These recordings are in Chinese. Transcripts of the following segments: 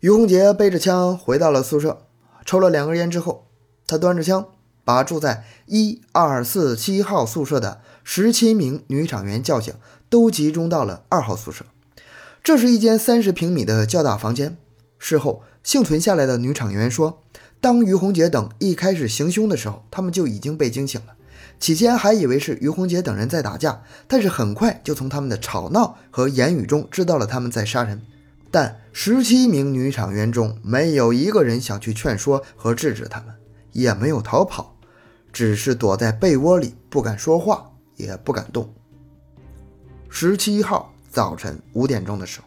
于洪杰背着枪回到了宿舍，抽了两根烟之后，他端着枪，把住在一二四七号宿舍的十七名女厂员叫醒，都集中到了二号宿舍。这是一间三十平米的较大房间。事后，幸存下来的女厂员说，当于洪杰等一开始行凶的时候，他们就已经被惊醒了。起先还以为是于洪杰等人在打架，但是很快就从他们的吵闹和言语中知道了他们在杀人。但十七名女厂员中没有一个人想去劝说和制止他们，也没有逃跑，只是躲在被窝里不敢说话，也不敢动。十七号早晨五点钟的时候，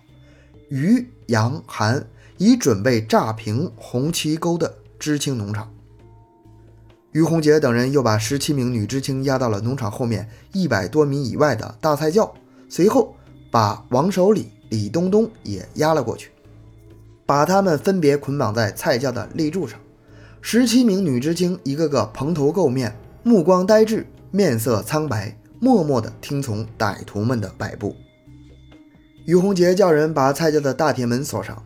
于杨韩已准备炸平红旗沟的知青农场。于洪杰等人又把十七名女知青押到了农场后面一百多米以外的大菜窖，随后把王守礼。李东东也压了过去，把他们分别捆绑在菜窖的立柱上。十七名女知青一个个蓬头垢面，目光呆滞，面色苍白，默默地听从歹徒们的摆布。于洪杰叫人把菜窖的大铁门锁上，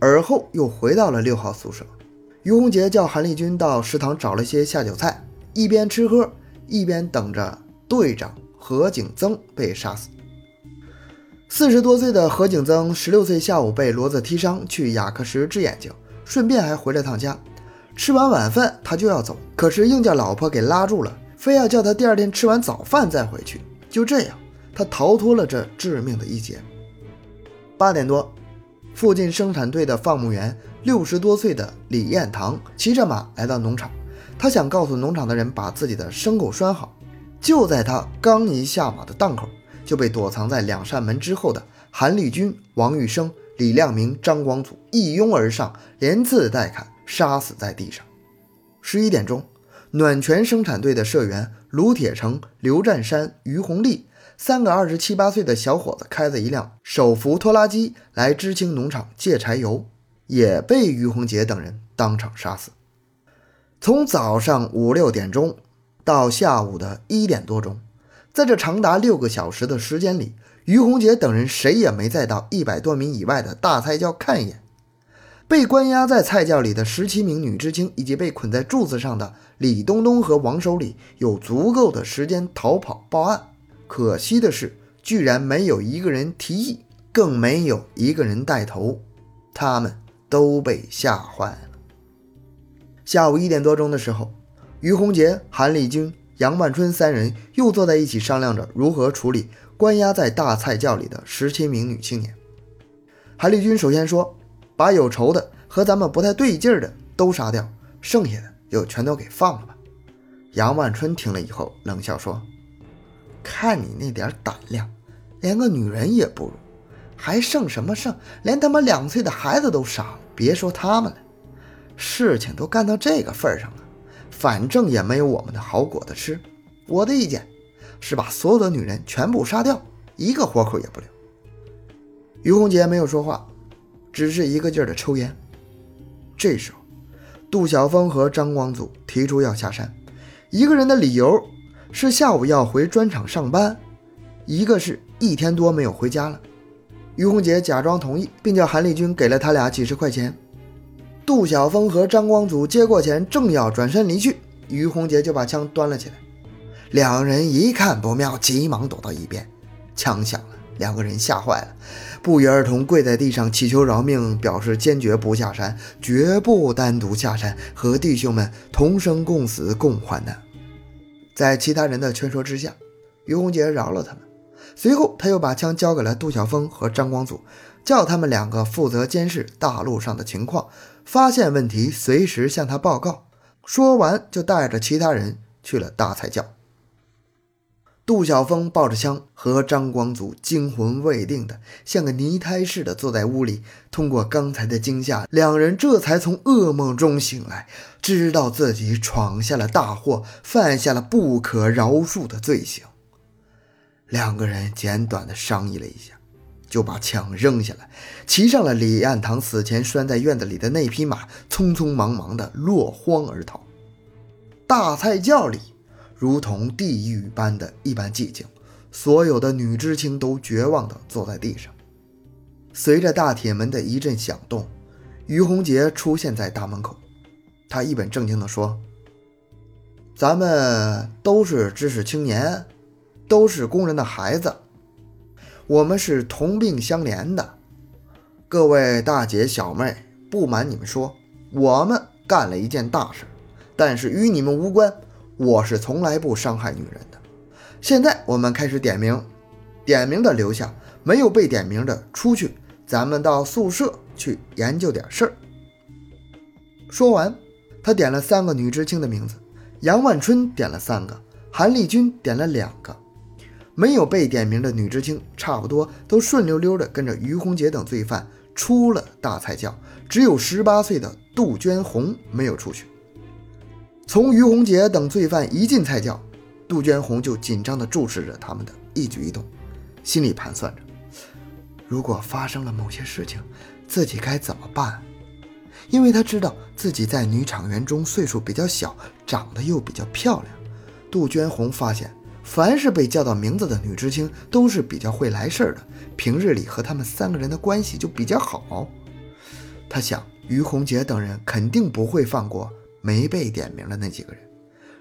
而后又回到了六号宿舍。于洪杰叫韩立军到食堂找了些下酒菜，一边吃喝，一边等着队长何景增被杀死。四十多岁的何景增，十六岁下午被骡子踢伤，去雅克什治眼睛，顺便还回了趟家。吃完晚饭，他就要走，可是硬叫老婆给拉住了，非要叫他第二天吃完早饭再回去。就这样，他逃脱了这致命的一劫。八点多，附近生产队的放牧员，六十多岁的李彦堂骑着马来到农场，他想告诉农场的人把自己的牲口拴好。就在他刚一下马的档口。就被躲藏在两扇门之后的韩立军、王玉生、李亮明、张光祖一拥而上，连刺带砍，杀死在地上。十一点钟，暖泉生产队的社员卢铁成、刘占山、于红利三个二十七八岁的小伙子开着一辆手扶拖拉机来知青农场借柴油，也被于洪杰等人当场杀死。从早上五六点钟到下午的一点多钟。在这长达六个小时的时间里，于洪杰等人谁也没再到一百多米以外的大菜窖看一眼。被关押在菜窖里的十七名女知青，以及被捆在柱子上的李东东和王守礼，有足够的时间逃跑报案。可惜的是，居然没有一个人提议，更没有一个人带头，他们都被吓坏了。下午一点多钟的时候，于洪杰、韩立军。杨万春三人又坐在一起商量着如何处理关押在大菜窖里的十七名女青年。韩立军首先说：“把有仇的和咱们不太对劲的都杀掉，剩下的就全都给放了吧。”杨万春听了以后冷笑说：“看你那点胆量，连个女人也不如，还剩什么剩？连他妈两岁的孩子都杀了，别说他们了，事情都干到这个份上了。”反正也没有我们的好果子吃，我的意见是把所有的女人全部杀掉，一个活口也不留。于红杰没有说话，只是一个劲儿的抽烟。这时候，杜晓峰和张光祖提出要下山，一个人的理由是下午要回砖厂上班，一个是一天多没有回家了。于红杰假装同意，并叫韩立军给了他俩几十块钱。杜晓峰和张光祖接过钱，正要转身离去，于洪杰就把枪端了起来。两人一看不妙，急忙躲到一边。枪响了，两个人吓坏了，不约而同跪在地上祈求饶命，表示坚决不下山，绝不单独下山，和弟兄们同生共死，共患难。在其他人的劝说之下，于洪杰饶了他们。随后，他又把枪交给了杜晓峰和张光祖，叫他们两个负责监视大路上的情况。发现问题，随时向他报告。说完，就带着其他人去了大菜窖。杜晓峰抱着枪，和张光祖惊魂未定的，像个泥胎似的坐在屋里。通过刚才的惊吓，两人这才从噩梦中醒来，知道自己闯下了大祸，犯下了不可饶恕的罪行。两个人简短的商议了一下。就把枪扔下来，骑上了李岸堂死前拴在院子里的那匹马，匆匆忙忙的落荒而逃。大菜窖里如同地狱般的一般寂静，所有的女知青都绝望的坐在地上。随着大铁门的一阵响动，于洪杰出现在大门口，他一本正经地说：“咱们都是知识青年，都是工人的孩子，我们是同病相怜的。各位大姐小妹，不瞒你们说，我们干了一件大事，但是与你们无关。我是从来不伤害女人的。现在我们开始点名，点名的留下，没有被点名的出去。咱们到宿舍。”去研究点事儿。说完，他点了三个女知青的名字，杨万春点了三个，韩丽君点了两个，没有被点名的女知青差不多都顺溜溜的跟着于洪杰等罪犯出了大菜窖，只有十八岁的杜鹃红没有出去。从于洪杰等罪犯一进菜窖，杜鹃红就紧张地注视着他们的一举一动，心里盘算着，如果发生了某些事情。自己该怎么办？因为他知道自己在女厂员中岁数比较小，长得又比较漂亮。杜鹃红发现，凡是被叫到名字的女知青都是比较会来事儿的，平日里和他们三个人的关系就比较好。他想，于洪杰等人肯定不会放过没被点名的那几个人。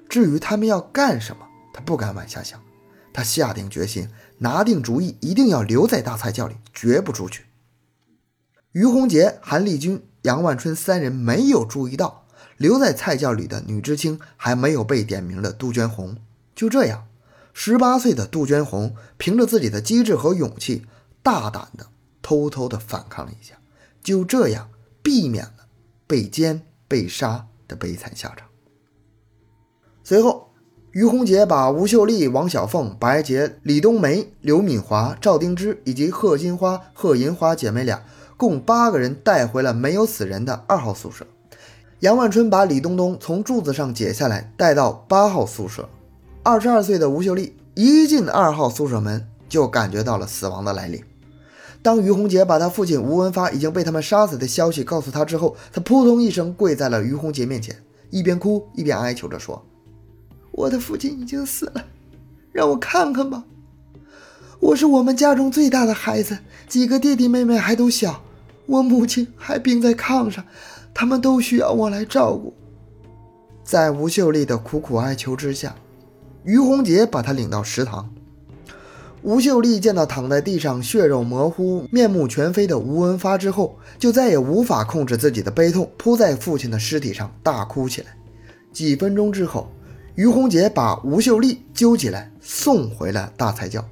至于他们要干什么，他不敢往下想。他下定决心，拿定主意，一定要留在大菜窖里，绝不出去。于洪杰、韩立军、杨万春三人没有注意到留在菜窖里的女知青还没有被点名的杜鹃红。就这样，十八岁的杜鹃红凭着自己的机智和勇气，大胆的偷偷的反抗了一下，就这样避免了被奸被杀的悲惨下场。随后，于洪杰把吴秀丽、王小凤、白洁、李冬梅、刘敏华、赵丁芝以及贺金花、贺银花姐妹俩。共八个人带回了没有死人的二号宿舍。杨万春把李东东从柱子上解下来，带到八号宿舍。二十二岁的吴秀丽一进二号宿舍门，就感觉到了死亡的来临。当于洪杰把他父亲吴文发已经被他们杀死的消息告诉他之后，他扑通一声跪在了于洪杰面前，一边哭一边哀求着说：“我的父亲已经死了，让我看看吧。我是我们家中最大的孩子，几个弟弟妹妹还都小。”我母亲还病在炕上，他们都需要我来照顾。在吴秀丽的苦苦哀求之下，于洪杰把他领到食堂。吴秀丽见到躺在地上血肉模糊、面目全非的吴文发之后，就再也无法控制自己的悲痛，扑在父亲的尸体上大哭起来。几分钟之后，于洪杰把吴秀丽揪起来送回了大菜窖。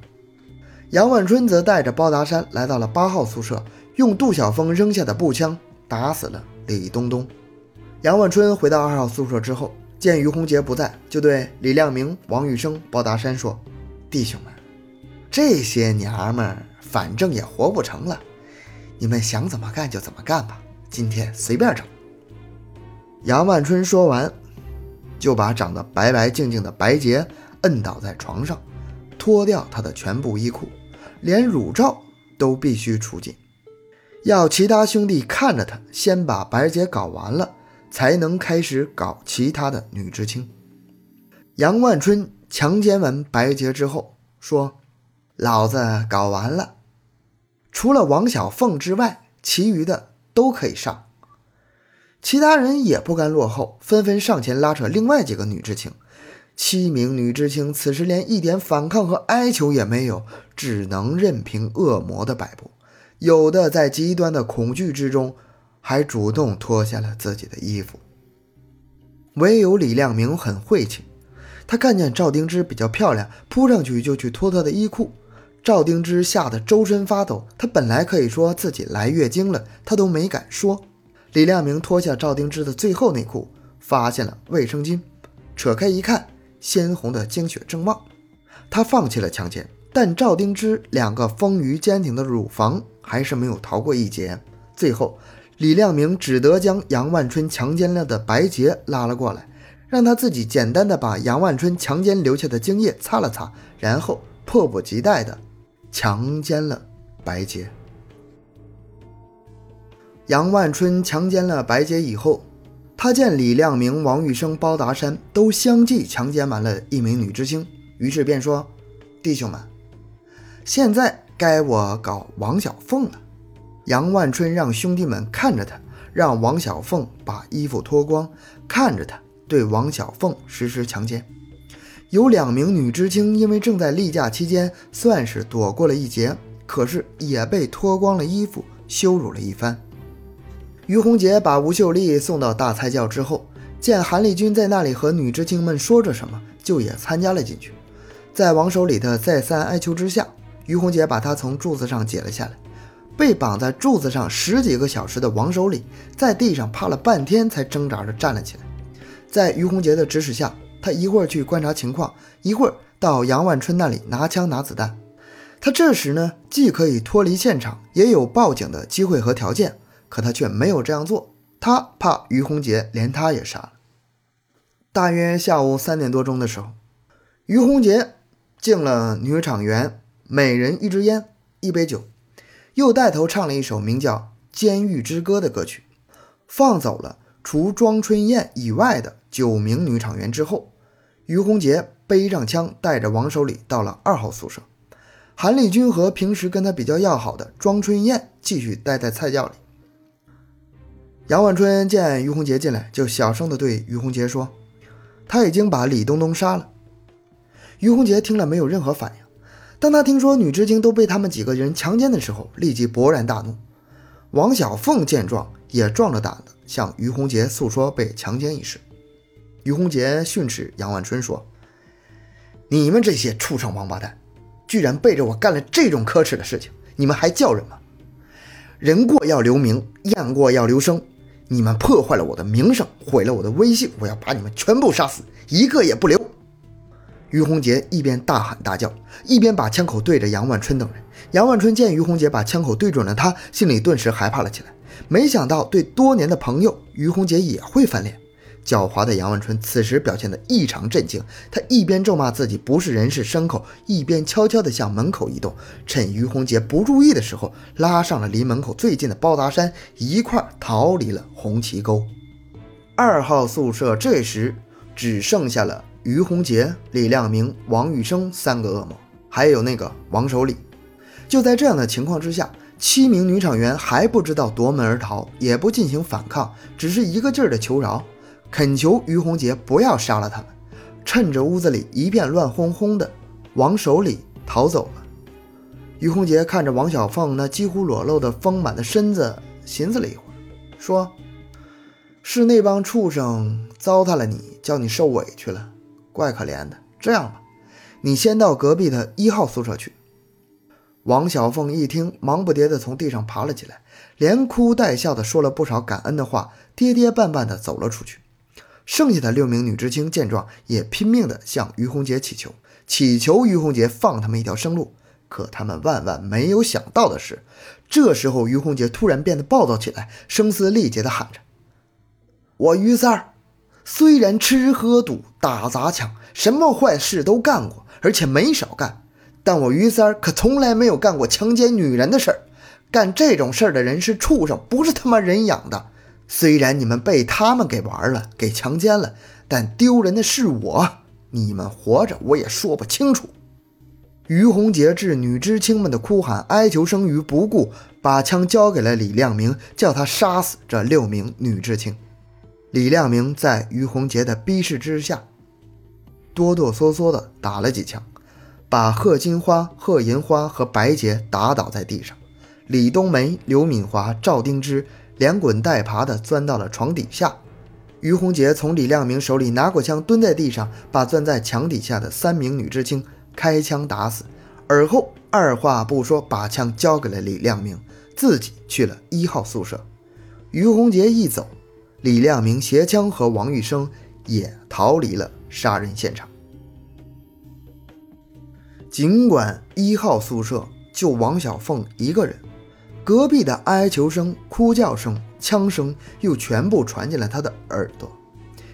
杨万春则带着包达山来到了八号宿舍。用杜晓峰扔下的步枪打死了李东东。杨万春回到二号宿舍之后，见于洪杰不在，就对李亮明、王玉生、包达山说：“弟兄们，这些娘们反正也活不成了，你们想怎么干就怎么干吧，今天随便整。”杨万春说完，就把长得白白净净的白洁摁倒在床上，脱掉她的全部衣裤，连乳罩都必须除尽。要其他兄弟看着他，先把白洁搞完了，才能开始搞其他的女知青。杨万春强奸完白洁之后说：“老子搞完了，除了王小凤之外，其余的都可以上。”其他人也不甘落后，纷纷上前拉扯另外几个女知青。七名女知青此时连一点反抗和哀求也没有，只能任凭恶魔的摆布。有的在极端的恐惧之中，还主动脱下了自己的衣服。唯有李亮明很晦气，他看见赵丁芝比较漂亮，扑上去就去脱她的衣裤。赵丁芝吓得周身发抖，她本来可以说自己来月经了，她都没敢说。李亮明脱下赵丁芝的最后内裤，发现了卫生巾，扯开一看，鲜红的经血正旺。他放弃了强奸，但赵丁芝两个丰腴坚挺的乳房。还是没有逃过一劫。最后，李亮明只得将杨万春强奸了的白洁拉了过来，让他自己简单的把杨万春强奸留下的精液擦了擦，然后迫不及待的强奸了白洁。杨万春强奸了白洁以后，他见李亮明、王玉生、包达山都相继强奸完了一名女知青，于是便说：“弟兄们，现在。”该我搞王小凤了。杨万春让兄弟们看着他，让王小凤把衣服脱光，看着他对王小凤实施强奸。有两名女知青因为正在例假期间，算是躲过了一劫，可是也被脱光了衣服羞辱了一番。于洪杰把吴秀丽送到大菜窖之后，见韩立军在那里和女知青们说着什么，就也参加了进去。在王守礼的再三哀求之下，于洪杰把他从柱子上解了下来。被绑在柱子上十几个小时的王守礼，在地上趴了半天才挣扎着站了起来。在于洪杰的指使下。他一会儿去观察情况，一会儿到杨万春那里拿枪拿子弹。他这时呢，既可以脱离现场，也有报警的机会和条件，可他却没有这样做。他怕于洪杰连他也杀了。大约下午三点多钟的时候，于洪杰敬了女厂员每人一支烟、一杯酒，又带头唱了一首名叫《监狱之歌》的歌曲，放走了除庄春燕以外的九名女厂员之后。于洪杰背上枪，带着王守礼到了二号宿舍。韩立军和平时跟他比较要好的庄春燕继续待在菜窖里。杨万春见于洪杰进来，就小声地对于洪杰说：“他已经把李东东杀了。”于洪杰听了没有任何反应。当他听说女知青都被他们几个人强奸的时候，立即勃然大怒。王小凤见状，也壮着胆子向于洪杰诉说被强奸一事。于洪杰训斥杨万春说：“你们这些畜生王八蛋，居然背着我干了这种可耻的事情！你们还叫人吗？人过要留名，雁过要留声。你们破坏了我的名声，毁了我的威信，我要把你们全部杀死，一个也不留！”于洪杰一边大喊大叫，一边把枪口对着杨万春等人。杨万春见于洪杰把枪口对准了他，心里顿时害怕了起来。没想到对多年的朋友于洪杰也会翻脸。狡猾的杨万春此时表现得异常震惊，他一边咒骂自己不是人是牲口，一边悄悄地向门口移动。趁于洪杰不注意的时候，拉上了离门口最近的包达山，一块逃离了红旗沟。二号宿舍这时只剩下了于洪杰、李亮明、王玉生三个恶魔，还有那个王守礼。就在这样的情况之下，七名女厂员还不知道夺门而逃，也不进行反抗，只是一个劲儿的求饶。恳求于洪杰不要杀了他们，趁着屋子里一片乱哄哄的，王守礼逃走了。于洪杰看着王小凤那几乎裸露的丰满的身子，寻思了一会儿，说：“是那帮畜生糟蹋了你，叫你受委屈了，怪可怜的。这样吧，你先到隔壁的一号宿舍去。”王小凤一听，忙不迭地从地上爬了起来，连哭带笑地说了不少感恩的话，跌跌绊绊地走了出去。剩下的六名女知青见状，也拼命地向于洪杰祈求，祈求于洪杰放他们一条生路。可他们万万没有想到的是，这时候于洪杰突然变得暴躁起来，声嘶力竭地喊着：“我于三儿虽然吃喝赌打砸抢，什么坏事都干过，而且没少干，但我于三儿可从来没有干过强奸女人的事儿。干这种事儿的人是畜生，不是他妈人养的。”虽然你们被他们给玩了，给强奸了，但丢人的是我。你们活着，我也说不清楚。于洪杰置女知青们的哭喊、哀求声于不顾，把枪交给了李亮明，叫他杀死这六名女知青。李亮明在于洪杰的逼视之下，哆哆嗦嗦地打了几枪，把贺金花、贺银花和白洁打倒在地上。李冬梅、刘敏华、赵丁芝。连滚带爬地钻到了床底下，于洪杰从李亮明手里拿过枪，蹲在地上，把钻在墙底下的三名女知青开枪打死，而后二话不说，把枪交给了李亮明，自己去了一号宿舍。于洪杰一走，李亮明携枪和王玉生也逃离了杀人现场。尽管一号宿舍就王小凤一个人。隔壁的哀求声、哭叫声、枪声又全部传进了他的耳朵，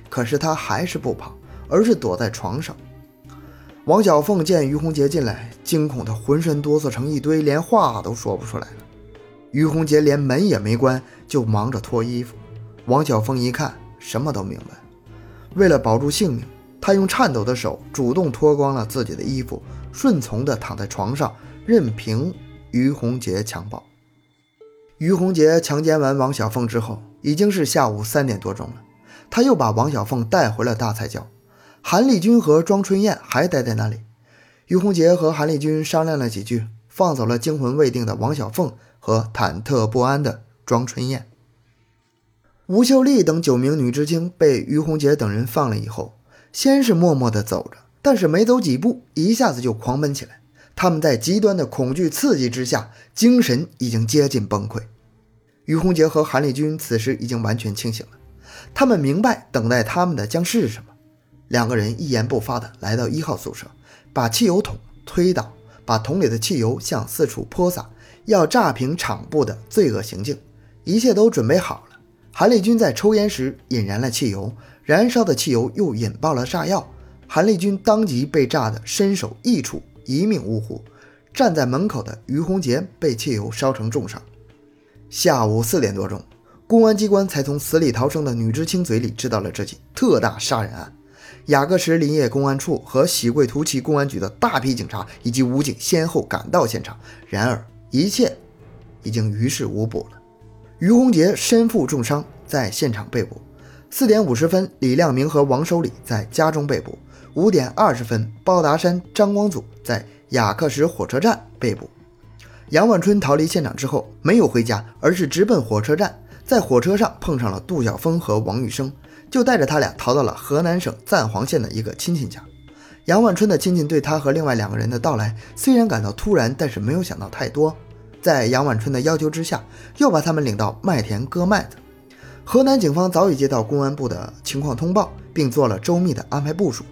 可是他还是不跑，而是躲在床上。王小凤见于洪杰进来，惊恐的浑身哆嗦成一堆，连话都说不出来了。于洪杰连门也没关，就忙着脱衣服。王小凤一看，什么都明白。为了保住性命，他用颤抖的手主动脱光了自己的衣服，顺从地躺在床上，任凭于洪杰强暴。于洪杰强奸完王小凤之后，已经是下午三点多钟了。他又把王小凤带回了大菜窖，韩立军和庄春燕还待在那里。于洪杰和韩立军商量了几句，放走了惊魂未定的王小凤和忐忑不安的庄春燕。吴秀丽等九名女知青被于洪杰等人放了以后，先是默默地走着，但是没走几步，一下子就狂奔起来。他们在极端的恐惧刺激之下，精神已经接近崩溃。于洪杰和韩立军此时已经完全清醒了。他们明白等待他们的将是什么。两个人一言不发地来到一号宿舍，把汽油桶推倒，把桶里的汽油向四处泼洒，要炸平厂部的罪恶行径。一切都准备好了。韩立军在抽烟时引燃了汽油，燃烧的汽油又引爆了炸药。韩立军当即被炸得身首异处，一命呜呼。站在门口的于洪杰被汽油烧成重伤。下午四点多钟。公安机关才从死里逃生的女知青嘴里知道了这起特大杀人案。雅各什林业公安处和喜贵图旗公安局的大批警察以及武警先后赶到现场，然而一切已经于事无补了。于洪杰身负重伤，在现场被捕。四点五十分，李亮明和王守礼在家中被捕。五点二十分，包达山、张光祖在雅克什火车站被捕。杨万春逃离现场之后，没有回家，而是直奔火车站。在火车上碰上了杜晓峰和王玉生，就带着他俩逃到了河南省赞皇县的一个亲戚家。杨万春的亲戚对他和另外两个人的到来虽然感到突然，但是没有想到太多。在杨万春的要求之下，又把他们领到麦田割麦子。河南警方早已接到公安部的情况通报，并做了周密的安排部署。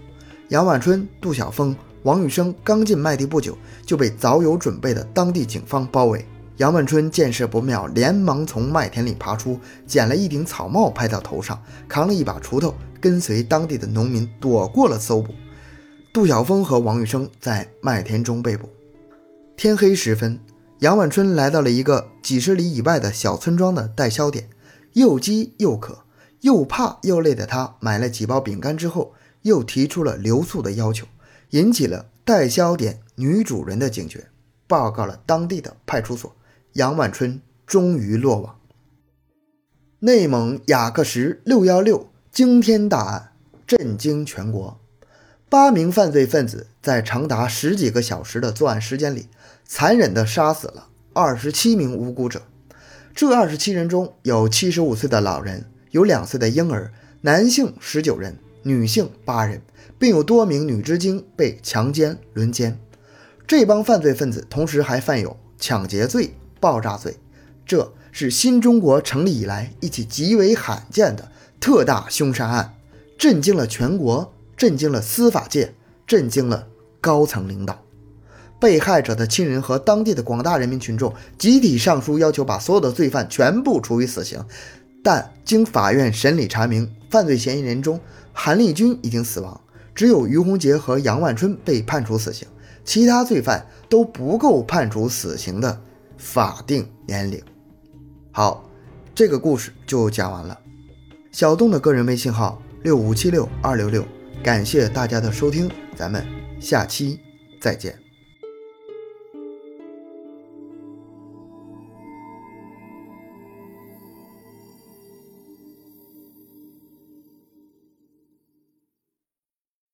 杨万春、杜晓峰、王玉生刚进麦地不久，就被早有准备的当地警方包围。杨万春见势不妙，连忙从麦田里爬出，捡了一顶草帽拍到头上，扛了一把锄头，跟随当地的农民躲过了搜捕。杜晓峰和王玉生在麦田中被捕。天黑时分，杨万春来到了一个几十里以外的小村庄的代销点，又饥又渴，又怕又累的他买了几包饼干之后，又提出了留宿的要求，引起了代销点女主人的警觉，报告了当地的派出所。杨万春终于落网。内蒙雅克什六幺六惊天大案震惊全国，八名犯罪分子在长达十几个小时的作案时间里，残忍地杀死了二十七名无辜者。这二十七人中有七十五岁的老人，有两岁的婴儿，男性十九人，女性八人，并有多名女知青被强奸轮奸。这帮犯罪分子同时还犯有抢劫罪。爆炸罪，这是新中国成立以来一起极为罕见的特大凶杀案，震惊了全国，震惊了司法界，震惊了高层领导。被害者的亲人和当地的广大人民群众集体上书，要求把所有的罪犯全部处以死刑。但经法院审理查明，犯罪嫌疑人中，韩立军已经死亡，只有于洪杰和杨万春被判处死刑，其他罪犯都不够判处死刑的。法定年龄。好，这个故事就讲完了。小东的个人微信号六五七六二六六，感谢大家的收听，咱们下期再见。